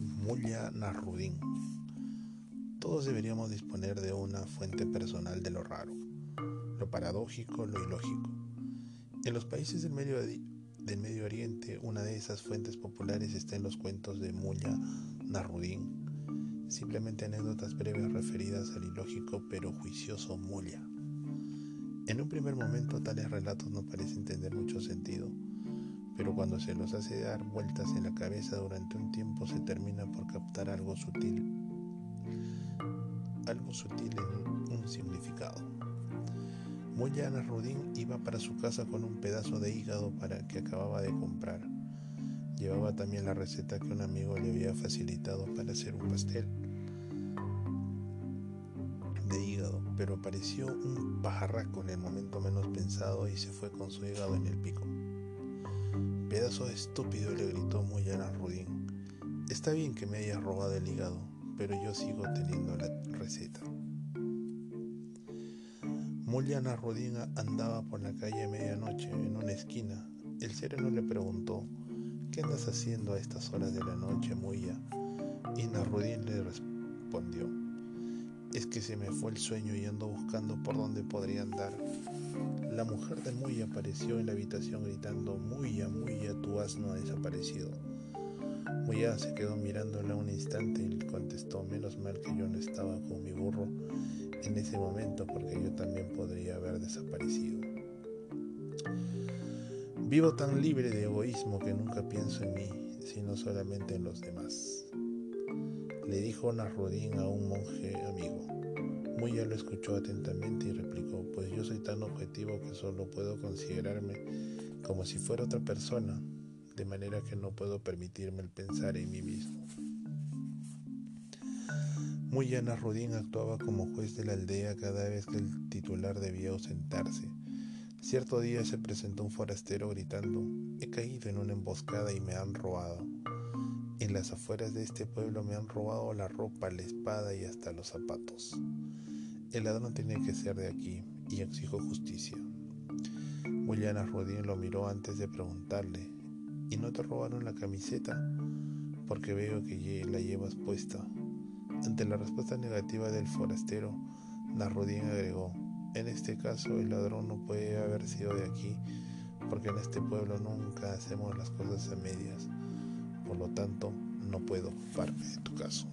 Mulla Nasruddin. Todos deberíamos disponer de una fuente personal de lo raro, lo paradójico, lo ilógico. En los países del Medio, del Medio Oriente, una de esas fuentes populares está en los cuentos de Mulla Nasruddin, simplemente anécdotas breves referidas al ilógico pero juicioso Mulla. En un primer momento tales relatos no parecen tener mucho sentido, pero cuando se los hace dar vueltas en la cabeza durante un tiempo se termina por captar algo sutil, algo sutil en un significado. Ana Rudin iba para su casa con un pedazo de hígado para que acababa de comprar. Llevaba también la receta que un amigo le había facilitado para hacer un pastel de hígado, pero apareció un pajarraco en el momento menos pensado y se fue con su hígado en el pico. Pedazo estúpido, le gritó Moyana Rudin. Está bien que me hayas robado el hígado, pero yo sigo teniendo la receta. Muliana Rudin andaba por la calle a medianoche en una esquina. El sereno le preguntó, ¿qué andas haciendo a estas horas de la noche, Muya? Y Narudín le respondió, es que se me fue el sueño y ando buscando por dónde podría andar. La mujer de Muya apareció en la habitación gritando, Muya, Muya, tu asno ha desaparecido. Muya se quedó mirándola un instante y contestó, menos mal que yo no estaba con mi burro en ese momento porque yo también podría haber desaparecido. Vivo tan libre de egoísmo que nunca pienso en mí, sino solamente en los demás. Le dijo Nasrudin a un monje amigo. Muya lo escuchó atentamente y replicó, pues yo soy tan objetivo que solo puedo considerarme como si fuera otra persona, de manera que no puedo permitirme el pensar en mí mismo. Muya Nasrudin actuaba como juez de la aldea cada vez que el titular debía ausentarse. Cierto día se presentó un forastero gritando, he caído en una emboscada y me han robado. En las afueas de este pueblo me han robado la ropa, la espada y hasta los zapatos. El ladrón tiene que ser de aquí y exijo justicia. William Rodin lo miró antes de preguntarle, ¿y no te robaron la camiseta? Porque veo que la llevas puesta. Ante la respuesta negativa del forastero, Narrodín agregó, en este caso el ladrón no puede haber sido de aquí, porque en este pueblo nunca hacemos las cosas a medias. Por lo tanto, no puedo ocuparme de tu caso.